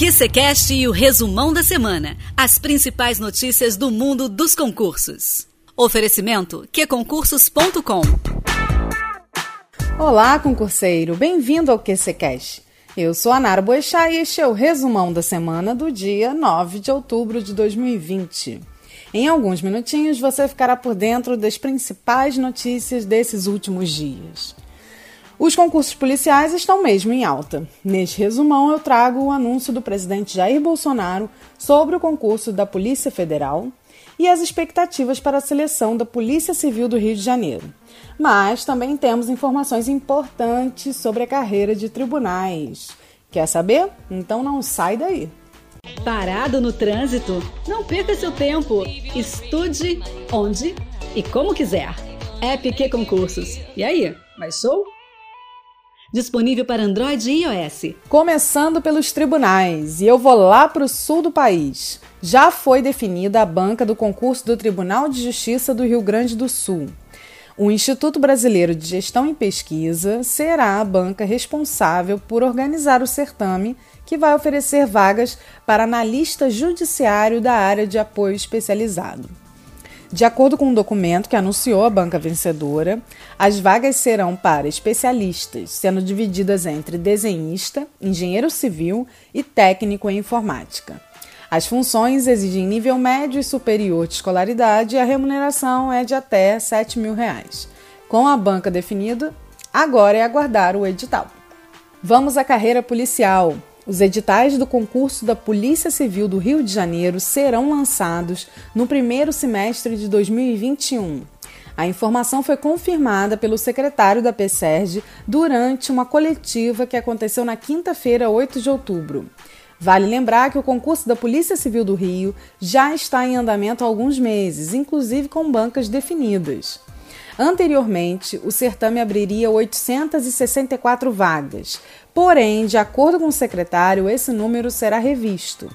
QCCast e o resumão da semana. As principais notícias do mundo dos concursos. Oferecimento qconcursos.com Olá, concurseiro. Bem-vindo ao QCCast. Eu sou a Nara Boechat e este é o resumão da semana do dia 9 de outubro de 2020. Em alguns minutinhos você ficará por dentro das principais notícias desses últimos dias. Os concursos policiais estão mesmo em alta. Neste resumão, eu trago o anúncio do presidente Jair Bolsonaro sobre o concurso da Polícia Federal e as expectativas para a seleção da Polícia Civil do Rio de Janeiro. Mas também temos informações importantes sobre a carreira de tribunais. Quer saber? Então não sai daí. Parado no trânsito? Não perca seu tempo. Estude onde e como quiser. App Concursos. E aí, mais show? Disponível para Android e iOS. Começando pelos tribunais, e eu vou lá para o sul do país. Já foi definida a banca do concurso do Tribunal de Justiça do Rio Grande do Sul. O Instituto Brasileiro de Gestão e Pesquisa será a banca responsável por organizar o certame, que vai oferecer vagas para analista judiciário da área de apoio especializado. De acordo com um documento que anunciou a banca vencedora, as vagas serão para especialistas, sendo divididas entre desenhista, engenheiro civil e técnico em informática. As funções exigem nível médio e superior de escolaridade e a remuneração é de até 7 mil reais. Com a banca definida, agora é aguardar o edital. Vamos à carreira policial. Os editais do concurso da Polícia Civil do Rio de Janeiro serão lançados no primeiro semestre de 2021. A informação foi confirmada pelo secretário da PSERG durante uma coletiva que aconteceu na quinta-feira, 8 de outubro. Vale lembrar que o concurso da Polícia Civil do Rio já está em andamento há alguns meses, inclusive com bancas definidas. Anteriormente, o certame abriria 864 vagas, porém, de acordo com o secretário, esse número será revisto.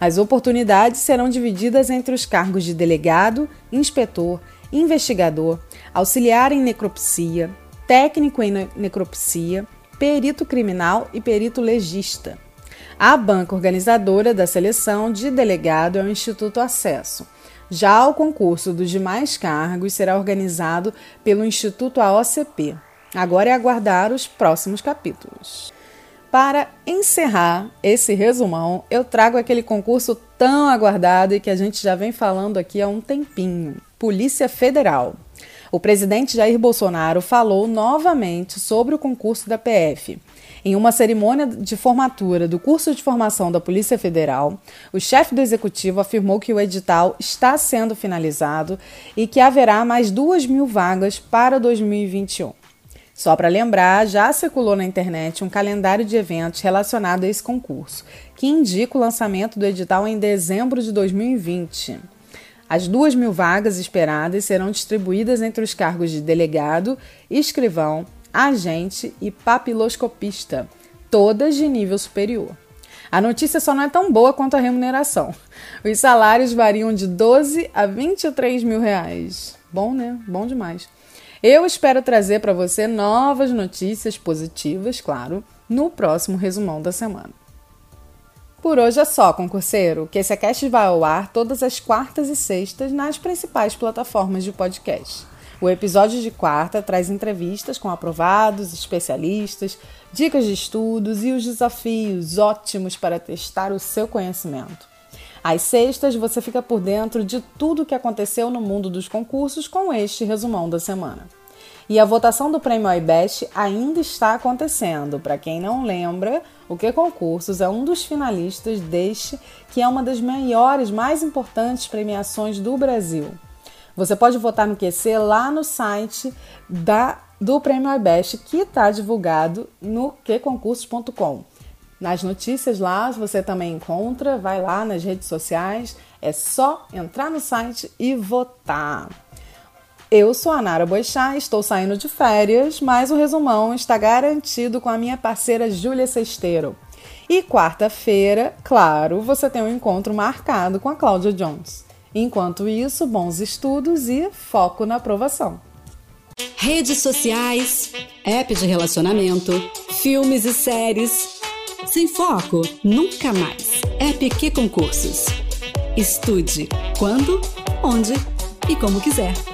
As oportunidades serão divididas entre os cargos de delegado, inspetor, investigador, auxiliar em necropsia, técnico em necropsia, perito criminal e perito legista. A banca organizadora da seleção de delegado é o Instituto Acesso. Já o concurso dos demais cargos será organizado pelo Instituto AOCP. Agora é aguardar os próximos capítulos. Para encerrar esse resumão, eu trago aquele concurso tão aguardado e que a gente já vem falando aqui há um tempinho: Polícia Federal. O presidente Jair Bolsonaro falou novamente sobre o concurso da PF. Em uma cerimônia de formatura do curso de formação da Polícia Federal, o chefe do executivo afirmou que o edital está sendo finalizado e que haverá mais duas mil vagas para 2021. Só para lembrar, já circulou na internet um calendário de eventos relacionado a esse concurso, que indica o lançamento do edital em dezembro de 2020. As duas mil vagas esperadas serão distribuídas entre os cargos de delegado, escrivão, agente e papiloscopista, todas de nível superior. A notícia só não é tão boa quanto a remuneração. Os salários variam de 12 a 23 mil reais. Bom, né? Bom demais. Eu espero trazer para você novas notícias positivas, claro, no próximo resumão da semana. Por hoje é só, concurseiro, que esse cast vai ao ar todas as quartas e sextas nas principais plataformas de podcast. O episódio de quarta traz entrevistas com aprovados, especialistas, dicas de estudos e os desafios ótimos para testar o seu conhecimento. Às sextas, você fica por dentro de tudo o que aconteceu no mundo dos concursos com este resumão da semana. E a votação do Prêmio iBest ainda está acontecendo. Para quem não lembra, o Que Concursos é um dos finalistas deste, que é uma das maiores, mais importantes premiações do Brasil. Você pode votar no QC lá no site da, do Prêmio iBest, que está divulgado no queconcursos.com. Nas notícias lá você também encontra, vai lá nas redes sociais, é só entrar no site e votar. Eu sou a Nara Boixá, estou saindo de férias, mas o resumão está garantido com a minha parceira Júlia Sesteiro. E quarta-feira, claro, você tem um encontro marcado com a Cláudia Jones. Enquanto isso, bons estudos e foco na aprovação. Redes sociais, app de relacionamento, filmes e séries. Sem foco, nunca mais. EPQ Concursos. Estude quando, onde e como quiser.